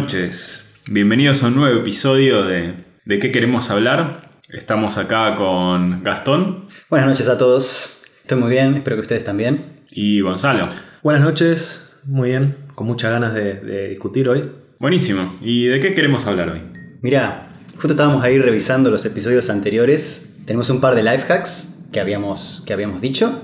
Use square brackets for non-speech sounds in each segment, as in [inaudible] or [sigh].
noches. Bienvenidos a un nuevo episodio de ¿De qué queremos hablar? Estamos acá con Gastón Buenas noches a todos. Estoy muy bien, espero que ustedes también. y Gonzalo. Buenas noches, muy bien, con muchas ganas de, de discutir hoy. Buenísimo. ¿Y de qué queremos hablar hoy? Mira, justo estábamos ahí revisando los episodios anteriores. Tenemos un par de life hacks que habíamos, que habíamos dicho.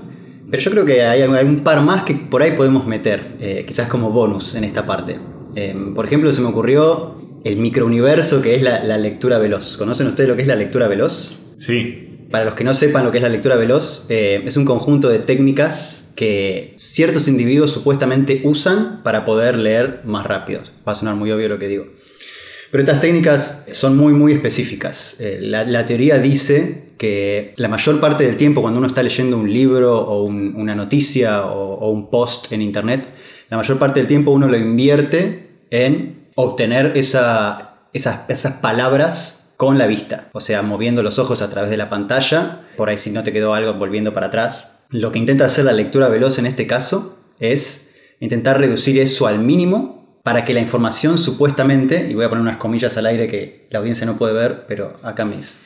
Pero yo creo que hay, hay un par más que por ahí podemos meter, eh, quizás como bonus en esta parte. Eh, por ejemplo, se me ocurrió el microuniverso que es la, la lectura veloz. ¿Conocen ustedes lo que es la lectura veloz? Sí. Para los que no sepan lo que es la lectura veloz, eh, es un conjunto de técnicas que ciertos individuos supuestamente usan para poder leer más rápido. Va a sonar muy obvio lo que digo. Pero estas técnicas son muy, muy específicas. Eh, la, la teoría dice que la mayor parte del tiempo cuando uno está leyendo un libro o un- una noticia o, o un post en internet, la mayor parte del tiempo uno lo invierte en obtener esa- esas, esas palabras con la vista. O sea, moviendo los ojos a través de la pantalla. Por ahí si no te quedó algo, volviendo para atrás. Lo que intenta hacer la lectura veloz en este caso es intentar reducir eso al mínimo para que la información supuestamente, y voy a poner unas comillas al aire que la audiencia no puede ver, pero acá mis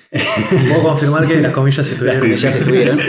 Puedo confirmar que las comillas [laughs] estuvieron. comillas estuvieron,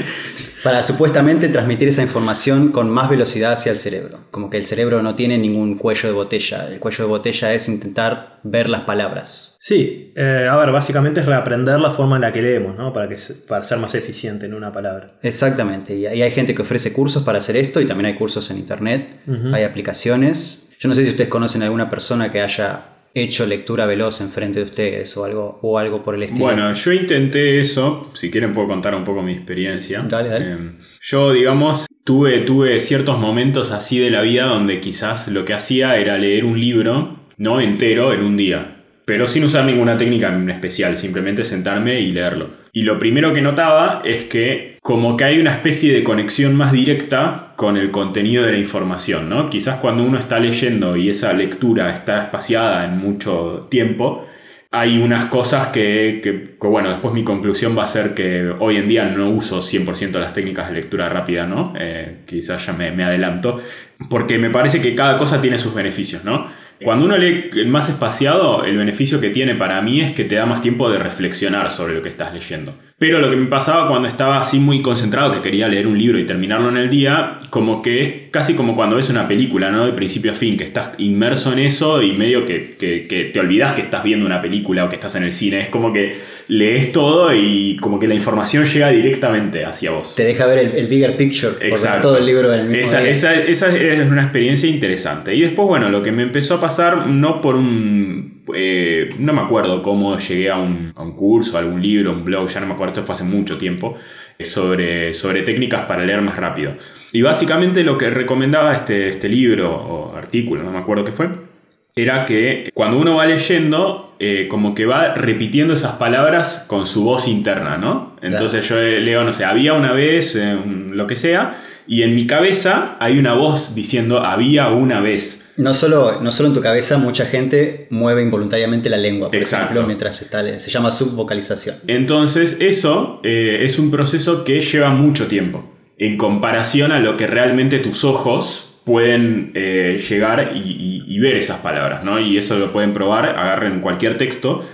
para supuestamente transmitir esa información con más velocidad hacia el cerebro. Como que el cerebro no tiene ningún cuello de botella. El cuello de botella es intentar ver las palabras. Sí, eh, a ver, básicamente es reaprender la forma en la que leemos, ¿no? Para, que, para ser más eficiente en una palabra. Exactamente. Y ahí hay gente que ofrece cursos para hacer esto y también hay cursos en internet. Hay aplicaciones. Yo no sé si ustedes conocen a alguna persona que haya hecho lectura veloz enfrente de ustedes o algo, o algo por el estilo. Bueno, yo intenté eso. Si quieren puedo contar un poco mi experiencia. Dale, dale. Eh, yo, digamos, tuve, tuve ciertos momentos así de la vida donde quizás lo que hacía era leer un libro, no entero, en un día. Pero sin usar ninguna técnica en especial, simplemente sentarme y leerlo. Y lo primero que notaba es que como que hay una especie de conexión más directa con el contenido de la información, ¿no? Quizás cuando uno está leyendo y esa lectura está espaciada en mucho tiempo, hay unas cosas que, bueno, después mi conclusión va a ser que hoy en día no uso 100% las técnicas de lectura rápida, ¿no? Eh, quizás ya me adelanto, porque me parece que cada cosa tiene sus beneficios, ¿no? Cuando uno lee más espaciado, el beneficio que tiene para mí es que te da más tiempo de reflexionar sobre lo que estás leyendo. Pero lo que me pasaba cuando estaba así muy concentrado, que quería leer un libro y terminarlo en el día, como que es casi como cuando ves una película, ¿no? De principio a fin, que estás inmerso en eso y medio que, que- que te olvidas que estás viendo una película o que estás en el cine. Es como que lees todo y como que la información llega directamente hacia vos. Te deja ver el, el bigger picture. Exacto. todo el libro en el mismo esa, día. esa- esa es una experiencia interesante. Y después, bueno, lo que me empezó a pasar, no por un. eh, no me acuerdo cómo llegué a un, a un curso, a algún libro, un blog, ya no me acuerdo, esto fue hace mucho tiempo, eh, sobre, sobre técnicas para leer más rápido. Y básicamente lo que recomendaba este, este libro o artículo, no me acuerdo qué fue, era que cuando uno va leyendo, eh, como que va repitiendo esas palabras con su voz interna, ¿no? Entonces yo leo, no sé, había una vez, eh, lo que sea, y en mi cabeza hay una voz diciendo había una vez. No solo, no solo en tu cabeza, mucha gente mueve involuntariamente la lengua, por Exacto. ejemplo, mientras está Se llama subvocalización. Entonces eso eh, es un proceso que lleva mucho tiempo, en comparación a lo que realmente tus ojos pueden eh, llegar y, y- y ver esas palabras, ¿no? Y eso lo pueden probar, agarren cualquier texto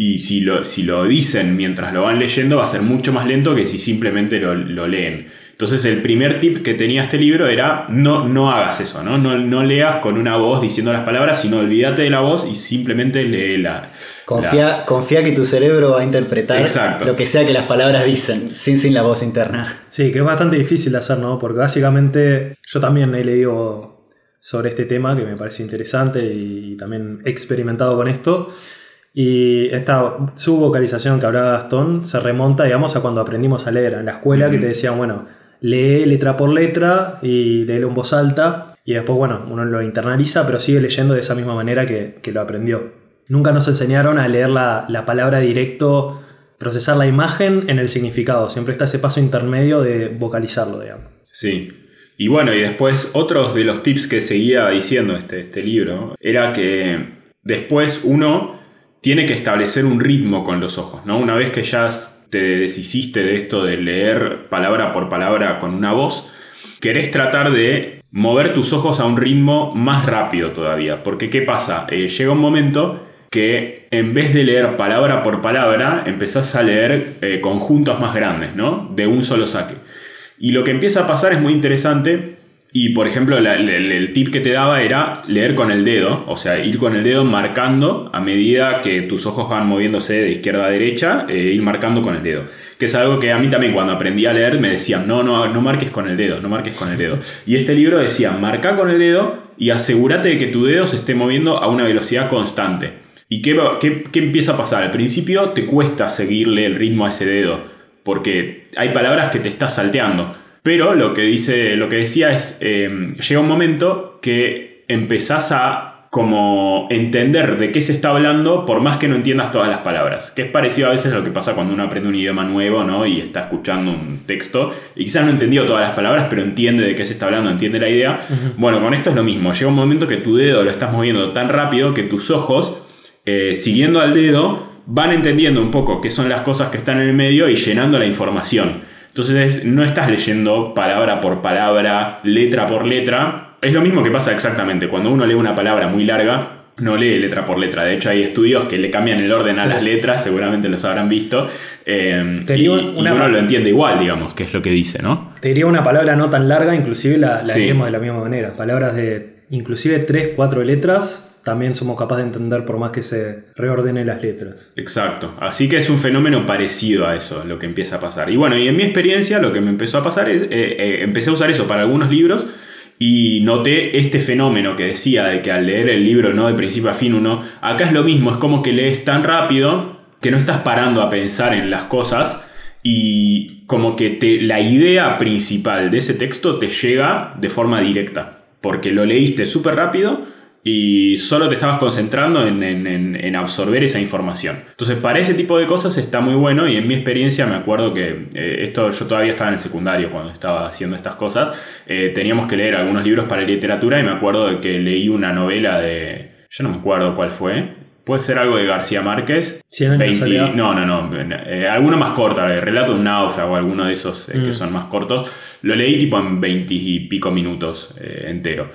y si lo, si lo dicen mientras lo van leyendo va a ser mucho más lento que si simplemente lo, lo leen. Entonces el primer tip que tenía este libro era no, no hagas eso, ¿no? ¿no? No leas con una voz diciendo las palabras, sino olvídate de la voz y simplemente lee la... Confía, confía que tu cerebro va a interpretar Exacto. lo que sea que las palabras dicen, sin, sin la voz interna. Sí, que es bastante difícil de hacer, ¿no? Porque básicamente yo también he leído sobre este tema que me parece interesante y también he experimentado con esto. Y esta subvocalización que hablaba Gastón se remonta, digamos, a cuando aprendimos a leer en la escuela, que te decían, bueno, lee letra por letra y léelo en voz alta. Y después, bueno, uno lo internaliza, pero sigue leyendo de esa misma manera que, que lo aprendió. Nunca nos enseñaron a leer la, la palabra directo, procesar la imagen en el significado. Siempre está ese paso intermedio de vocalizarlo, digamos. Sí. Y bueno, y después otros de los tips que seguía diciendo este, este libro era que después uno tiene que establecer un ritmo con los ojos, ¿no? Una vez que ya te deshiciste de esto de leer palabra por palabra con una voz, querés tratar de mover tus ojos a un ritmo más rápido todavía. Porque ¿qué pasa? Eh, llega un momento que en vez de leer palabra por palabra, empezás a leer eh, conjuntos más grandes, ¿no? De un solo saque. Y lo que empieza a pasar es muy interesante y por ejemplo, el, tip que te daba era leer con el dedo, o sea, ir con el dedo marcando a medida que tus ojos van moviéndose de izquierda a derecha, e ir marcando con el dedo. Que es algo que a mí también cuando aprendí a leer me decían, no, no, no marques con el dedo, no marques con el dedo. Y este libro decía, marca con el dedo y asegúrate de que tu dedo se esté moviendo a una velocidad constante. ¿Y qué, qué, qué empieza a pasar? Al principio te cuesta seguirle el ritmo a ese dedo, porque hay palabras que te estás salteando. Pero lo que, dice, lo que decía es, em, llega un momento que empezás a como entender de qué se está hablando por más que no entiendas todas las palabras. Que es parecido a veces a lo que pasa cuando uno aprende un idioma nuevo ¿no? y está escuchando un texto y quizás no entendió todas las palabras, pero entiende de qué se está hablando, entiende la idea. Bueno, con esto es lo mismo. Llega un momento que tu dedo lo estás moviendo tan rápido que tus ojos, eh, siguiendo al dedo, van entendiendo un poco qué son las cosas que están en el medio y llenando la información. Entonces no estás leyendo palabra por palabra, letra por letra. Es lo mismo que pasa exactamente. Cuando uno lee una palabra muy larga, no lee letra por letra. De hecho, hay estudios que le cambian el orden a las letras, seguramente los habrán visto. Eh, y, uno lo entiende igual, digamos, que es lo que dice, ¿no? Te diría una palabra no tan larga, inclusive la, la de la misma manera. Palabras de inclusive 3, 4 letras también somos capaces de entender por más que se reordenen las letras. Exacto. Así que es un fenómeno parecido a eso, lo que empieza a pasar. Y bueno, y en mi experiencia lo que me empezó a pasar es, eh, eh, empecé a usar eso para algunos libros y noté este fenómeno que decía de que al leer el libro, no de principio a fin uno, acá es lo mismo, es como que lees tan rápido que no estás parando a pensar en las cosas y como que te, la idea principal de ese texto te llega de forma directa, porque lo leíste súper rápido y solo te estabas concentrando en, absorber esa información. Entonces, para ese tipo de cosas está muy bueno y en mi experiencia me acuerdo que eh, esto yo todavía estaba en el secundario cuando estaba haciendo estas cosas. Eh, teníamos que leer algunos libros para literatura y me acuerdo de que leí una novela de... Yo no me acuerdo cuál fue, Puede ser algo de García Márquez. 20, no, no, no. Eh, alguno más corta, el relato de un náufrago, alguno de esos que mm. son más cortos. Lo leí tipo en 20 y pico minutos entero.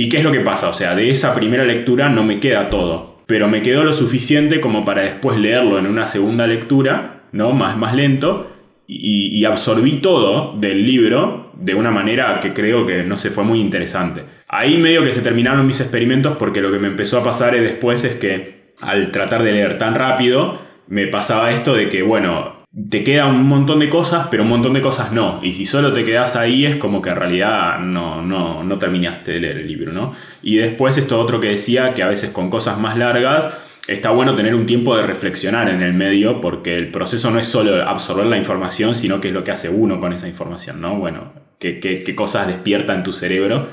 ¿Y qué es lo que pasa? O sea, de esa primera lectura no me queda todo, pero me quedó lo suficiente como para después leerlo en una segunda lectura, ¿no? Más, más lento, y, absorbí todo del libro de una manera que creo que no se fue muy interesante. Ahí medio que se terminaron mis experimentos porque lo que me empezó a pasar después es que al tratar de leer tan rápido, me pasaba esto de que, bueno, te queda un montón de cosas, pero un montón de cosas no. Y si solo te quedas ahí es como que en realidad no, no, no terminaste de leer el libro, ¿no? Y después esto otro que decía, que a veces con cosas más largas está bueno tener un tiempo de reflexionar en el medio, porque el proceso no es solo absorber la información, sino que es lo que hace uno con esa información, ¿no? Bueno, qué, qué cosas despierta en tu cerebro.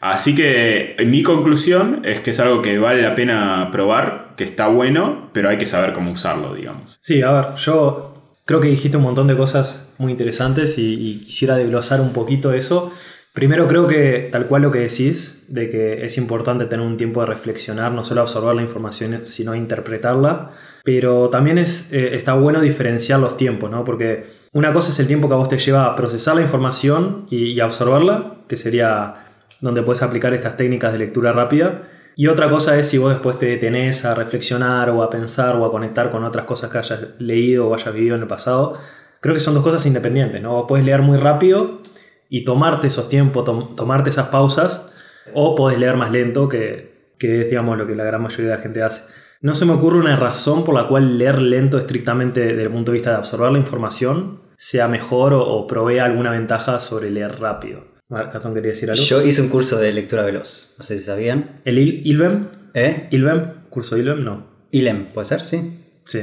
Así que mi conclusión es que es algo que vale la pena probar, que está bueno, pero hay que saber cómo usarlo, digamos. Sí, a ver, yo Creo que dijiste un montón de cosas muy interesantes y, quisiera desglosar un poquito eso. Primero creo que tal cual lo que decís, de que es importante tener un tiempo de reflexionar, no solo absorber la información, sino interpretarla, pero también es, eh, está bueno diferenciar los tiempos, ¿no? Porque una cosa es el tiempo que a vos te lleva a procesar la información y, y absorberla, que sería donde puedes aplicar estas técnicas de lectura rápida, y otra cosa es si vos después te detenés a reflexionar o a pensar o a conectar con otras cosas que hayas leído o hayas vivido en el pasado. Creo que son dos cosas independientes, ¿no? Puedes leer muy rápido y tomarte esos tiempos, tomarte esas pausas, o podés leer más lento, que, es, digamos, lo que la gran mayoría de la gente hace. No se me ocurre una razón por la cual leer lento estrictamente desde el punto de vista de absorber la información sea mejor o, o provea alguna ventaja sobre leer rápido. Gastón quería decir algo. Yo hice un curso de lectura veloz, no sé si sabían. ¿El ILBEM? ¿Eh? ¿ILBEM? ¿Curso ILBEM? No. ILEM, ¿puede ser? Sí. Sí.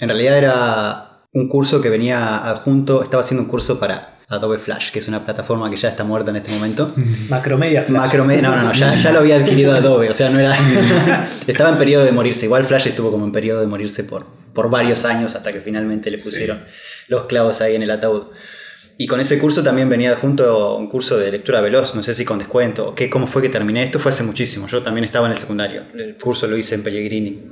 En realidad era un curso que venía adjunto, estaba haciendo un curso para Adobe Flash, que es una plataforma que ya está muerta en este momento. [laughs] Macromedia Flash. Macromedia, no, no, no, ya, ya, lo había adquirido Adobe, o sea, no era. [laughs] estaba en periodo de morirse. Igual Flash estuvo como en periodo de morirse por, por varios años hasta que finalmente le pusieron los clavos ahí en el ataúd. Y con ese curso también venía junto un curso de lectura veloz, no sé si con descuento, qué, cómo fue que terminé. Esto fue hace muchísimo, yo también estaba en el secundario, el curso lo hice en Pellegrini.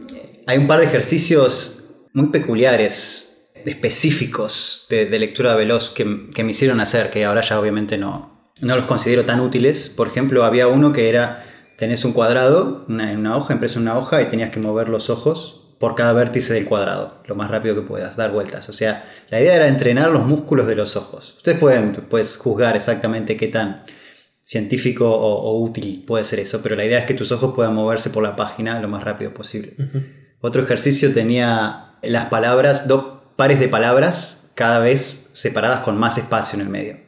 Hay un par de ejercicios muy peculiares, específicos de, lectura veloz que, que, me hicieron hacer, que ahora ya obviamente no, no los considero tan útiles. Por ejemplo, había uno que era, tenés un cuadrado una, una hoja, impreso en una hoja y tenías que mover los ojos por cada vértice del cuadrado, lo más rápido que puedas, dar vueltas. O sea, la idea era entrenar los músculos de los ojos. Ustedes pueden pues, juzgar exactamente qué tan científico o, útil puede ser eso, pero la idea es que tus ojos puedan moverse por la página lo más rápido posible. Otro ejercicio tenía las palabras, dos pares de palabras cada vez separadas con más espacio en el medio.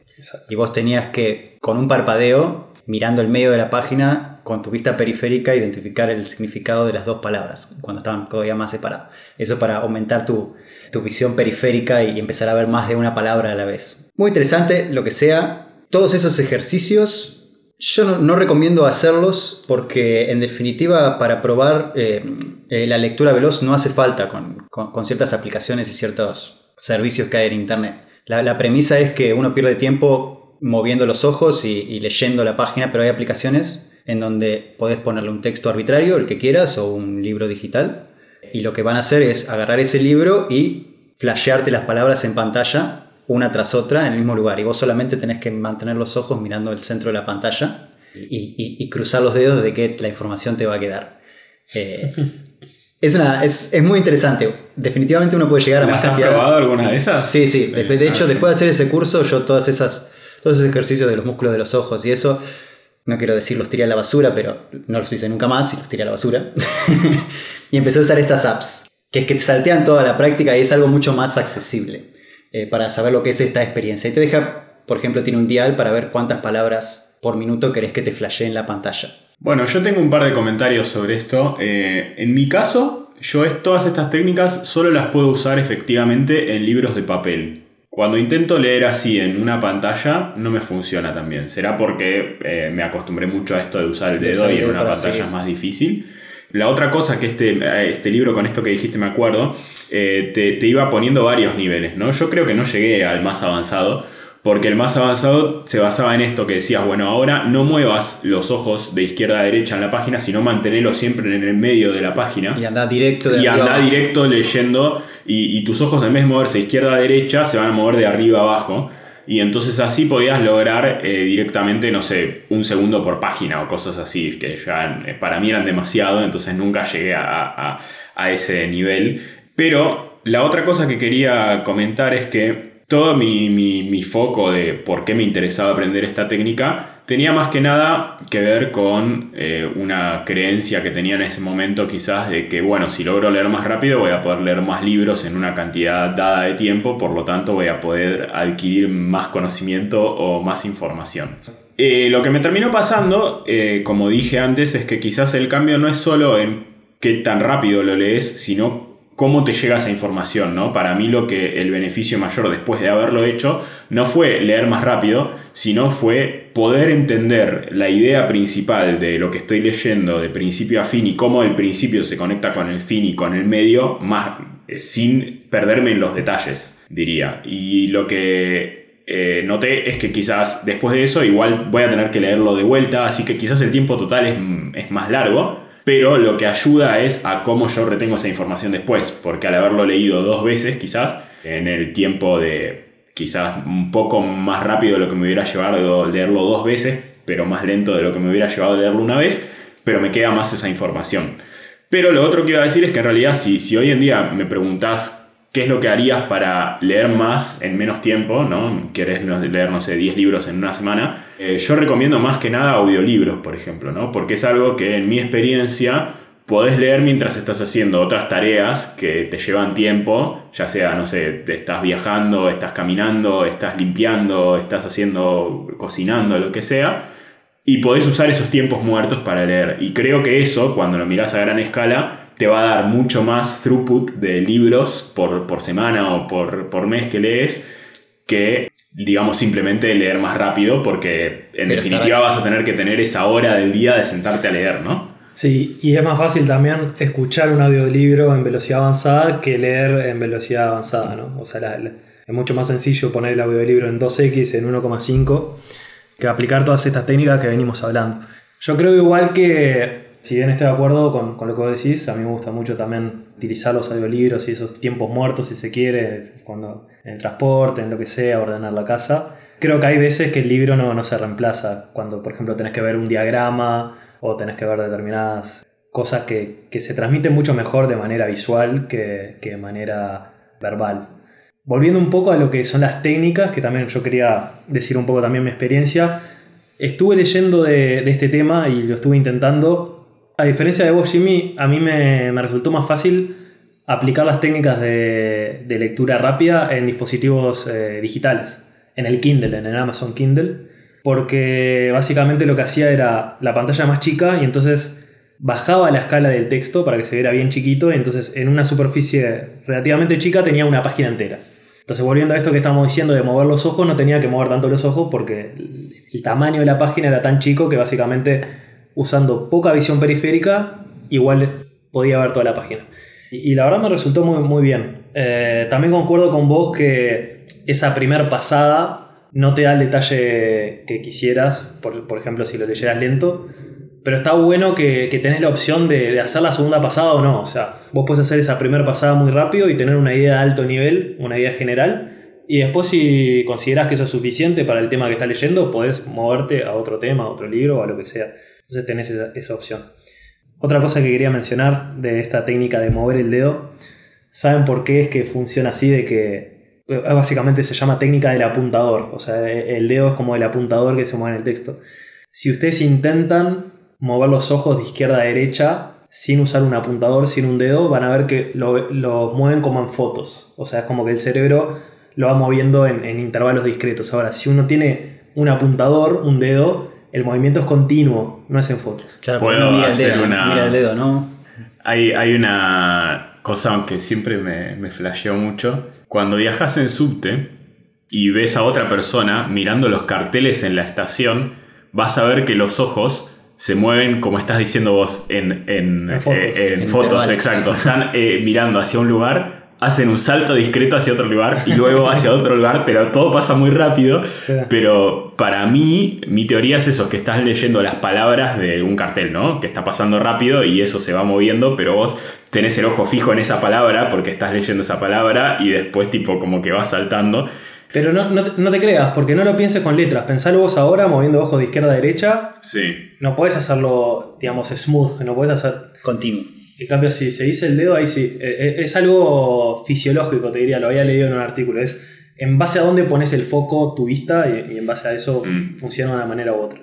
Y vos tenías que, con un parpadeo, mirando el medio de la página, con tu vista periférica identificar el significado de las dos palabras cuando estaban todavía más separadas. Eso para aumentar tu, visión periférica y empezar a ver más de una palabra a la vez. Muy interesante, lo que sea. Todos esos ejercicios yo no, recomiendo hacerlos porque en definitiva para probar eh, eh, la lectura veloz no hace falta con, ciertas aplicaciones y ciertos servicios que hay en Internet. La, premisa es que uno pierde tiempo moviendo los ojos y leyendo la página, pero hay aplicaciones en donde podés ponerle un texto arbitrario, el que quieras, o un libro digital. Y lo que van a hacer es agarrar ese libro y flashearte las palabras en pantalla, una tras otra, en el mismo lugar. Y vos solamente tenés que mantener los ojos mirando el centro de la pantalla y, cruzar los dedos de que la información te va a quedar. Eh, [laughs] es, una, es, muy interesante. Definitivamente uno puede llegar a más ¿Has probado alguna de esas? Sí, sí. De, de hecho, ah, después de hacer ese curso, yo todas esas, todos esos ejercicios de los músculos de los ojos y eso, no quiero decir los tiré a la basura, pero no los hice nunca más y los tiré a la basura. [laughs] y empecé a usar estas apps, que es que te saltean toda la práctica y es algo mucho más accesible eh, para saber lo que es esta experiencia. Y te deja, por ejemplo, tiene un dial para ver cuántas palabras por minuto querés que te flashee en la pantalla. Bueno, yo tengo un par de comentarios sobre esto. Eh, en mi caso, yo todas estas técnicas solo las puedo usar efectivamente en libros de papel. Cuando intento leer así en una pantalla, no me funciona también. Será porque eh, me acostumbré mucho a esto de usar el dedo y en una pantalla es más difícil. La otra cosa que este, eh, este libro, con esto que dijiste, me acuerdo, eh, te, te, iba poniendo varios niveles, ¿no? Yo creo que no llegué al más avanzado, porque el más avanzado se basaba en esto que decías, bueno, ahora no muevas los ojos de izquierda a derecha en la página, sino mantenerlos siempre en el medio de la página. Y anda directo de Y anda directo leyendo, y, tus ojos en vez de moverse de izquierda a derecha, se van a mover de arriba a abajo. Y entonces así podías lograr eh, directamente, no sé, un segundo por página o cosas así, que ya eh, para mí eran demasiado, entonces nunca llegué a ese nivel. Pero la otra cosa que quería comentar es que todo mi, foco de por qué me interesaba aprender esta técnica tenía más que nada que ver con eh, una creencia que tenía en ese momento quizás de que, bueno, si logro leer más rápido voy a poder leer más libros en una cantidad dada de tiempo, por lo tanto voy a poder adquirir más conocimiento o más información. Eh, lo que me terminó pasando, eh, como dije antes, es que quizás el cambio no es solo en qué tan rápido lo lees, sino cómo te llega esa información, ¿no? Para mí lo que el beneficio mayor después de haberlo hecho no fue leer más rápido, sino fue poder entender la idea principal de lo que estoy leyendo de principio a fin y cómo el principio se conecta con el fin y con el medio, más eh, sin perderme en los detalles, diría. Y lo que eh, noté es que quizás después de eso igual voy a tener que leerlo de vuelta, así que quizás el tiempo total es, es más largo, pero lo que ayuda es a cómo yo retengo esa información después, porque al haberlo leído dos veces quizás, en el tiempo de quizás un poco más rápido de lo que me hubiera llevado leerlo dos veces, pero más lento de lo que me hubiera llevado leerlo una vez, pero me queda más esa información. Pero lo otro que iba a decir es que en realidad si, si hoy en día me preguntas qué es lo que harías para leer más en menos tiempo, ¿no? Querés leer, no sé, 10 libros en una semana. Eh, yo recomiendo más que nada audiolibros, por ejemplo, ¿no? Porque es algo que en mi experiencia podés leer mientras estás haciendo otras tareas que te llevan tiempo, ya sea, no sé, estás viajando, estás caminando, estás limpiando, estás haciendo, cocinando, lo que sea. Y podés usar esos tiempos muertos para leer. Y creo que eso, cuando lo mirás a gran escala, te va a dar mucho más throughput de libros por, por semana o por, por, mes que lees que, digamos, simplemente leer más rápido porque en definitiva vas a tener que tener esa hora del día de sentarte a leer, ¿no? Sí, y es más fácil también escuchar un audiolibro en velocidad avanzada que leer en velocidad avanzada, ¿no? O sea, es mucho más sencillo poner el audiolibro en 2x, en 1,5, que aplicar todas estas técnicas que venimos hablando. Yo creo igual que Si bien estoy de acuerdo con, con lo que vos decís, a mí me gusta mucho también utilizar los audiolibros y esos tiempos muertos, si se quiere, cuando en el transporte, en lo que sea, ordenar la casa. Creo que hay veces que el libro no, no se reemplaza, cuando por ejemplo tenés que ver un diagrama o tenés que ver determinadas cosas que, que se transmiten mucho mejor de manera visual que, que de manera verbal. Volviendo un poco a lo que son las técnicas, que también yo quería decir un poco también mi experiencia, estuve leyendo de, de este tema y lo estuve intentando a diferencia de vos, Jimmy, a mí me, resultó más fácil aplicar las técnicas de, lectura rápida en dispositivos eh, digitales, en el Kindle, en el Amazon Kindle, porque básicamente lo que hacía era la pantalla más chica y entonces bajaba la escala del texto para que se viera bien chiquito y entonces en una superficie relativamente chica tenía una página entera. Entonces volviendo a esto que estamos diciendo de mover los ojos, no tenía que mover tanto los ojos porque el tamaño de la página era tan chico que básicamente usando poca visión periférica, igual podía ver toda la página. Y, la verdad me resultó muy, muy bien. Eh, también concuerdo con vos que esa primer pasada no te da el detalle que quisieras, por, por ejemplo, si lo leyeras lento. Pero está bueno que, que tenés la opción de, de, hacer la segunda pasada o no. O sea, vos puedes hacer esa primera pasada muy rápido y tener una idea de alto nivel, una idea general. Y después si consideras que eso es suficiente para el tema que estás leyendo, podés moverte a otro tema, a otro libro a lo que sea. Entonces tenés esa, opción. Otra cosa que quería mencionar de esta técnica de mover el dedo, ¿saben por qué es que funciona así? De que eh, básicamente se llama técnica del apuntador, o sea, el dedo es como el apuntador que se mueve en el texto. Si ustedes intentan mover los ojos de izquierda a derecha sin usar un apuntador, sin un dedo, van a ver que lo, mueven como en fotos, o sea, es como que el cerebro lo va moviendo en, en intervalos discretos. Ahora, si uno tiene un apuntador, un dedo, el movimiento es continuo, no es en fotos. Puedo mira hacer el dedo, una. Mira el dedo, ¿no? Hay, hay una cosa que siempre me, me flasheó mucho. Cuando viajas en subte y ves a otra persona mirando los carteles en la estación, vas a ver que los ojos se mueven, como estás diciendo vos, en, en, En fotos. eh, en En fotos, exacto. Están eh, mirando hacia un lugar, hacen un salto discreto hacia otro lugar y luego [laughs] hacia otro lugar, pero todo pasa muy rápido. Sí. Pero para mí, mi teoría es eso, que estás leyendo las palabras de un cartel, ¿no? Que está pasando rápido y eso se va moviendo, pero vos tenés el ojo fijo en esa palabra porque estás leyendo esa palabra y después tipo como que vas saltando. Pero no, no, te- no te creas, porque no lo pienses con letras. Pensalo vos ahora moviendo ojos de izquierda a derecha. Sí. No podés hacerlo, digamos, smooth. No podés hacer. Continuo. En cambio, si se dice el dedo, ahí sí. Eh, eh, Es algo fisiológico, te diría. Lo había leído en un artículo. Es en base a dónde pones el foco, tu vista, y, y en base a eso Mm. funciona de una manera u otra.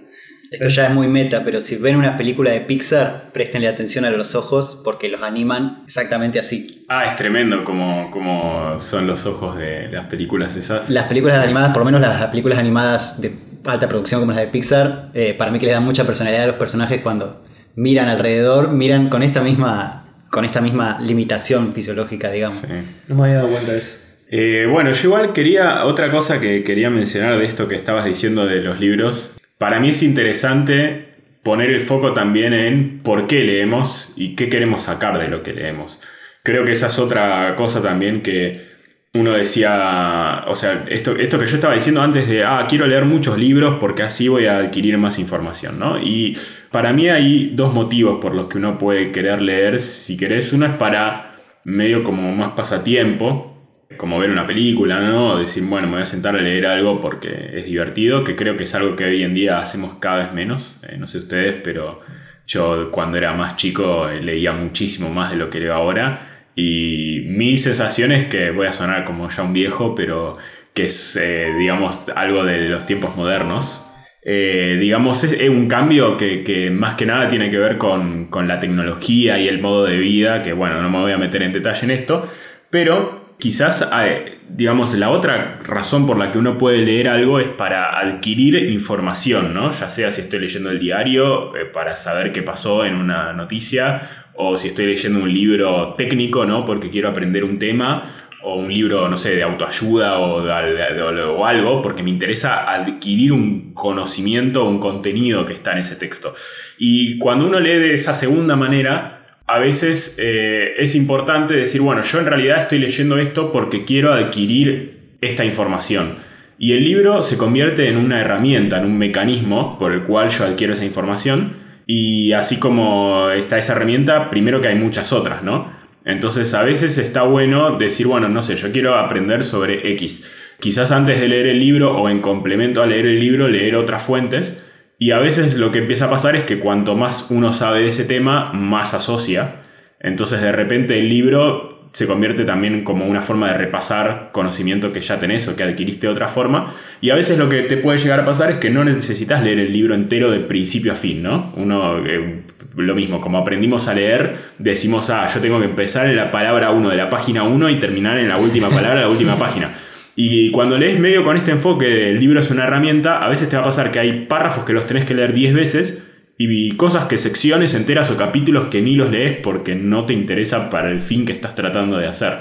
Esto ya es muy meta, pero si ven una película de Pixar, préstenle atención a los ojos porque los animan exactamente así. Ah, es tremendo como, como son los ojos de las películas esas. Las películas animadas, por lo menos las películas animadas de alta producción como las de Pixar, eh, para mí que le dan mucha personalidad a los personajes cuando miran alrededor, miran con esta misma, con esta misma limitación fisiológica, digamos. Sí. No me había dado cuenta de eso. Eh, bueno, yo igual quería, otra cosa que quería mencionar de esto que estabas diciendo de los libros, para mí es interesante poner el foco también en por qué leemos y qué queremos sacar de lo que leemos. Creo que esa es otra cosa también que uno decía, o sea, esto, esto que yo estaba diciendo antes de, ah, quiero leer muchos libros porque así voy a adquirir más información, ¿no? Y para mí hay dos motivos por los que uno puede querer leer, si querés, uno es para medio como más pasatiempo, como ver una película, ¿no? Decir, bueno, me voy a sentar a leer algo porque es divertido, que creo que es algo que hoy en día hacemos cada vez menos, eh, no sé ustedes, pero yo cuando era más chico leía muchísimo más de lo que leo ahora y mi sensación es que voy a sonar como ya un viejo, pero que es, eh, digamos, algo de los tiempos modernos. Eh, digamos, es, un cambio que, más que nada tiene que ver con, con la tecnología y el modo de vida, que bueno, no me voy a meter en detalle en esto, pero quizás, eh, digamos, la otra razón por la que uno puede leer algo es para adquirir información, ¿no? Ya sea si estoy leyendo el diario para saber qué pasó en una noticia, o si estoy leyendo un libro técnico, ¿no? Porque quiero aprender un tema, o un libro, no sé, de autoayuda o, algo, porque me interesa adquirir un conocimiento, un contenido que está en ese texto. Y cuando uno lee de esa segunda manera, a veces eh, es importante decir, bueno, yo en realidad estoy leyendo esto porque quiero adquirir esta información. Y el libro se convierte en una herramienta, en un mecanismo por el cual yo adquiero esa información. Y así como está esa herramienta, primero que hay muchas otras, ¿no? Entonces a veces está bueno decir, bueno, no sé, yo quiero aprender sobre X. Quizás antes de leer el libro o en complemento a leer el libro, leer otras fuentes. Y a veces lo que empieza a pasar es que cuanto más uno sabe de ese tema, más asocia. Entonces de repente el libro se convierte también como una forma de repasar conocimiento que ya tenés o que adquiriste de otra forma. Y a veces lo que te puede llegar a pasar es que no necesitas leer el libro entero de principio a fin, ¿no? Uno, eh, lo mismo, como aprendimos a leer, decimos, ah, yo tengo que empezar en la palabra 1 de la página 1 y terminar en la última palabra de la [laughs] última página. Y cuando lees medio con este enfoque, el libro es una herramienta, a veces te va a pasar que hay párrafos que los tenés que leer 10 veces y cosas que secciones enteras o capítulos que ni los lees porque no te interesa para el fin que estás tratando de hacer.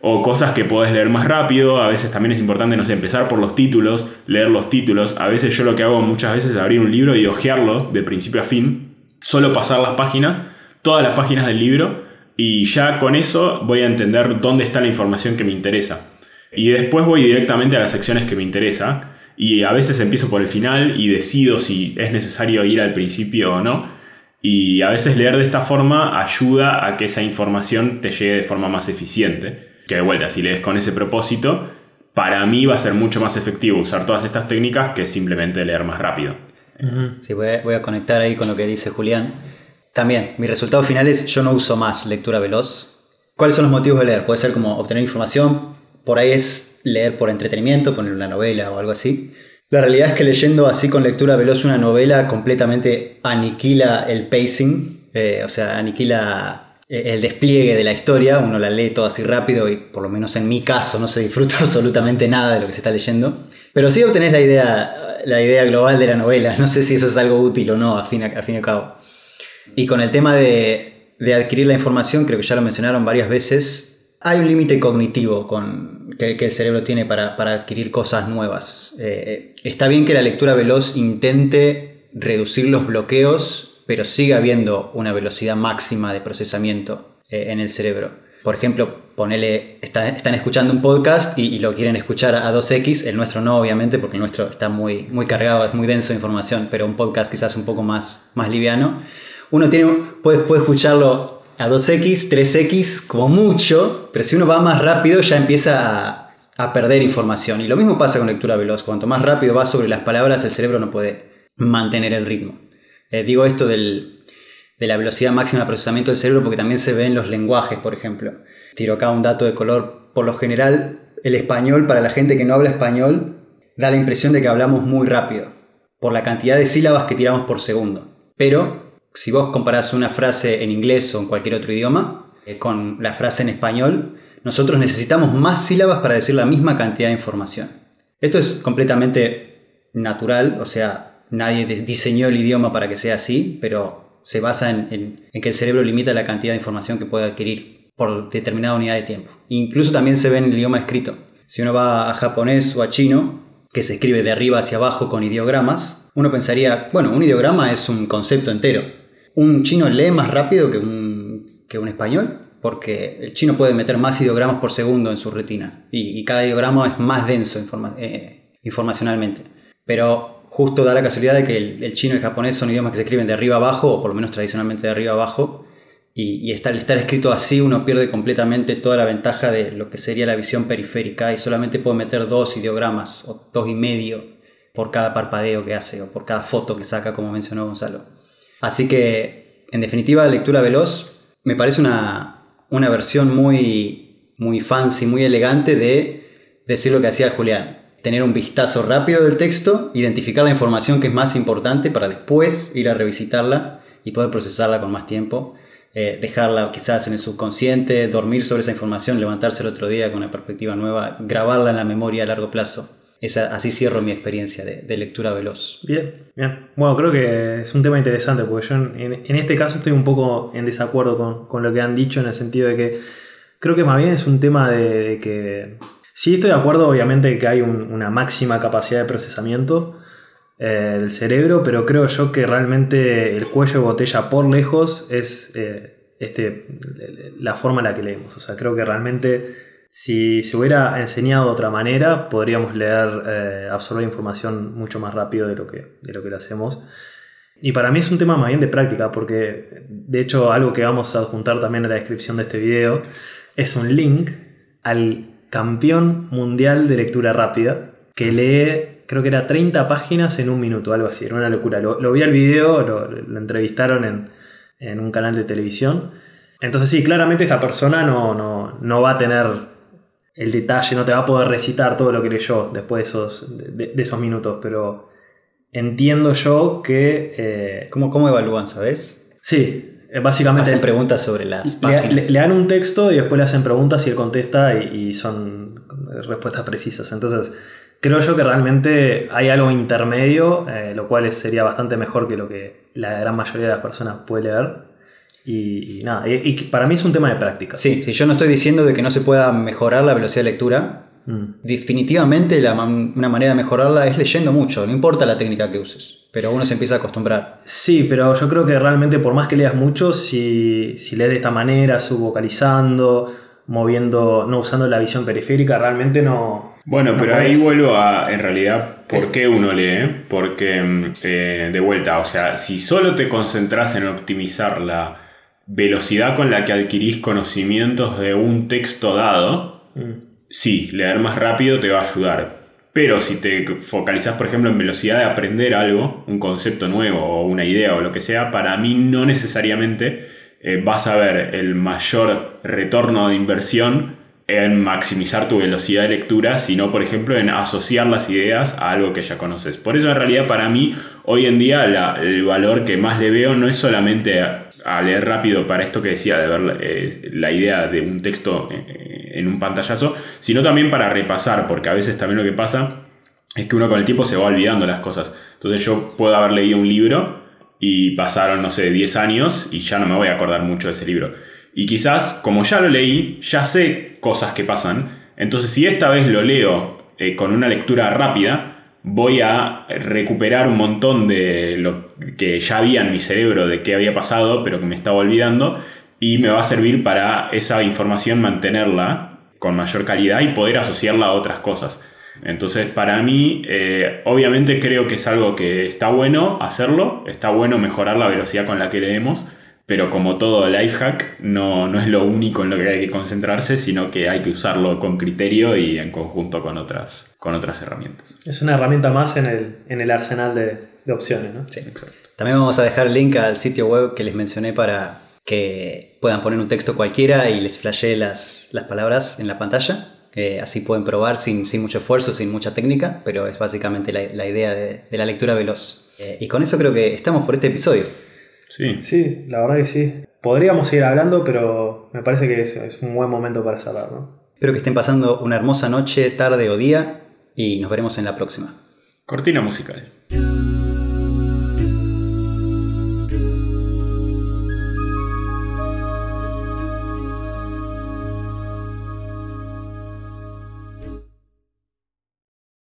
O cosas que podés leer más rápido, a veces también es importante, no sé, empezar por los títulos, leer los títulos. A veces yo lo que hago muchas veces es abrir un libro y hojearlo de principio a fin, solo pasar las páginas, todas las páginas del libro, y ya con eso voy a entender dónde está la información que me interesa. Y después voy directamente a las secciones que me interesa y a veces empiezo por el final y decido si es necesario ir al principio o no. Y a veces leer de esta forma ayuda a que esa información te llegue de forma más eficiente. Que de vuelta, si lees con ese propósito, para mí va a ser mucho más efectivo usar todas estas técnicas que simplemente leer más rápido. Sí, voy a, conectar ahí con lo que dice Julián. También, mi resultado final es yo no uso más lectura veloz. ¿Cuáles son los motivos de leer? Puede ser como obtener información, por ahí es leer por entretenimiento, poner una novela o algo así. La realidad es que leyendo así con lectura veloz una novela completamente aniquila el pacing, eh, o sea, aniquila eh, el despliegue de la historia, uno la lee todo así rápido y por lo menos en mi caso no se disfruta [laughs] absolutamente nada de lo que se está leyendo. Pero sí obtenés la idea, la idea global de la novela, no sé si eso es algo útil o no, a fin, a, fin y al cabo. Y con el tema de, de adquirir la información, creo que ya lo mencionaron varias veces, hay un límite cognitivo con, que, el cerebro tiene para, adquirir cosas nuevas. Eh, está bien que la lectura veloz intente reducir los bloqueos, pero sigue habiendo una velocidad máxima de procesamiento eh, en el cerebro. Por ejemplo, ponele, están escuchando un podcast y, lo quieren escuchar a 2x, el nuestro no, obviamente, porque el nuestro está muy, muy cargado, es muy denso de información, pero un podcast quizás un poco más, más liviano. Uno tiene, puede, puede escucharlo a 2x, 3x como mucho, pero si uno va más rápido ya empieza a, perder información. Y lo mismo pasa con lectura veloz. Cuanto más rápido va sobre las palabras, el cerebro no puede mantener el ritmo. Eh, digo esto de la velocidad máxima de procesamiento del cerebro porque también se ve en los lenguajes, por ejemplo. Tiro acá un dato de color. Por lo general, el español, para la gente que no habla español, da la impresión de que hablamos muy rápido, por la cantidad de sílabas que tiramos por segundo. Pero si vos comparás una frase en inglés o en cualquier otro idioma eh, con la frase en español, nosotros necesitamos más sílabas para decir la misma cantidad de información. Esto es completamente natural, o sea, nadie diseñó el idioma para que sea así, pero se basa en, que el cerebro limita la cantidad de información que puede adquirir por determinada unidad de tiempo. Incluso también se ve en el idioma escrito. Si uno va a japonés o a chino, que se escribe de arriba hacia abajo con ideogramas, uno pensaría, bueno, un ideograma es un concepto entero un chino lee más rápido que un, que un español, porque el chino puede meter más ideogramas por segundo en su retina y, cada ideograma es más denso eh, informacionalmente. Pero justo da la casualidad de que el, chino y el japonés son idiomas que se escriben de arriba abajo, o por lo menos tradicionalmente de arriba abajo, y, estar, estar escrito así uno pierde completamente toda la ventaja de lo que sería la visión periférica y solamente puede meter dos ideogramas o dos y medio por cada parpadeo que hace o por cada foto que saca, como mencionó Gonzalo. Así que, en definitiva, lectura veloz me parece una, versión muy, muy fancy, muy elegante de decir lo que hacía Julián. Tener un vistazo rápido del texto, identificar la información que es más importante para después ir a revisitarla y poder procesarla con más tiempo. Eh, dejarla quizás en el subconsciente, dormir sobre esa información, levantarse el otro día con una perspectiva nueva, grabarla en la memoria a largo plazo así cierro mi experiencia de, lectura veloz. Bien, bien. Bueno, creo que es un tema interesante porque yo en, este caso estoy un poco en desacuerdo con, lo que han dicho en el sentido de que creo que más bien es un tema de, que... Sí estoy de acuerdo obviamente que hay una máxima capacidad de procesamiento eh, del cerebro, pero creo yo que realmente el cuello de botella por lejos es eh, este, la forma en la que leemos. O sea, creo que realmente si se hubiera enseñado de otra manera, podríamos leer, eh, absorber información mucho más rápido de lo que, de lo que hacemos. Y para mí es un tema más bien de práctica, porque de hecho algo que vamos a adjuntar también en la descripción de este video es un link al campeón mundial de lectura rápida, que lee, creo que era 30 páginas en un minuto, algo así, era una locura. Lo, lo vi al video, lo, lo entrevistaron en, en, un canal de televisión. Entonces sí, claramente esta persona no, no, no, va a tener el detalle, no te va a poder recitar todo lo que leyó después de esos, de, de esos minutos, pero entiendo yo que... Eh, ¿Cómo, ¿Cómo evalúan, sabes? Sí, eh, básicamente... Hacen preguntas sobre las páginas. Le, le, dan un texto y después le hacen preguntas y él contesta y, y son respuestas precisas. Entonces, creo yo que realmente hay algo intermedio, eh, lo cual sería bastante mejor que lo que la gran mayoría de las personas puede leer. Y, y nada, y, y, para mí es un tema de práctica. Sí, sí, yo no estoy diciendo de que no se pueda mejorar la velocidad de lectura. Mm. Definitivamente la una manera de mejorarla es leyendo mucho, no importa la técnica que uses, pero uno se empieza a acostumbrar. Sí, pero yo creo que realmente por más que leas mucho, si, si lees de esta manera, subvocalizando, moviendo, no usando la visión periférica, realmente no. Bueno, pero ahí vuelvo a, en realidad, ¿por es... qué uno lee? Porque, eh, de vuelta, o sea, si solo te concentras en optimizar la velocidad con la que adquirís conocimientos de un texto dado, mm. sí, leer más rápido te va a ayudar. Pero si te focalizas, por ejemplo, en velocidad de aprender algo, un concepto nuevo o una idea o lo que sea, para mí no necesariamente eh, vas a ver el mayor retorno de inversión en maximizar tu velocidad de lectura, sino por ejemplo en asociar las ideas a algo que ya conoces. Por eso en realidad para mí hoy en día la, el valor que más le veo no es solamente a, leer rápido para esto que decía de ver eh, la idea de un texto eh, en un pantallazo, sino también para repasar, porque a veces también lo que pasa es que uno con el tiempo se va olvidando las cosas. Entonces yo puedo haber leído un libro y pasaron, no sé, 10 años y ya no me voy a acordar mucho de ese libro. Y quizás, como ya lo leí, ya sé cosas que pasan. Entonces, si esta vez lo leo eh, con una lectura rápida, voy a recuperar un montón de lo que ya había en mi cerebro de qué había pasado, pero que me estaba olvidando. Y me va a servir para esa información mantenerla con mayor calidad y poder asociarla a otras cosas. Entonces, para mí, eh, obviamente creo que es algo que está bueno hacerlo, está bueno mejorar la velocidad con la que leemos, pero como todo life hack, no, no es lo único en lo que hay que concentrarse, sino que hay que usarlo con criterio y en conjunto con otras, con otras herramientas. Es una herramienta más en el, en el arsenal de, de opciones, ¿no? Sí, exacto. También vamos a dejar el link al sitio web que les mencioné para que puedan poner un texto cualquiera y les flashee las, las palabras en la pantalla. Eh, así pueden probar sin, sin, mucho esfuerzo, sin mucha técnica, pero es básicamente la, la idea de, de, la lectura veloz. Eh, y con eso creo que estamos por este episodio. Sí. Sí, la verdad que sí. Podríamos seguir hablando, pero me parece que es, es un buen momento para cerrar, ¿no? Espero que estén pasando una hermosa noche, tarde o día y nos veremos en la próxima. Cortina musical.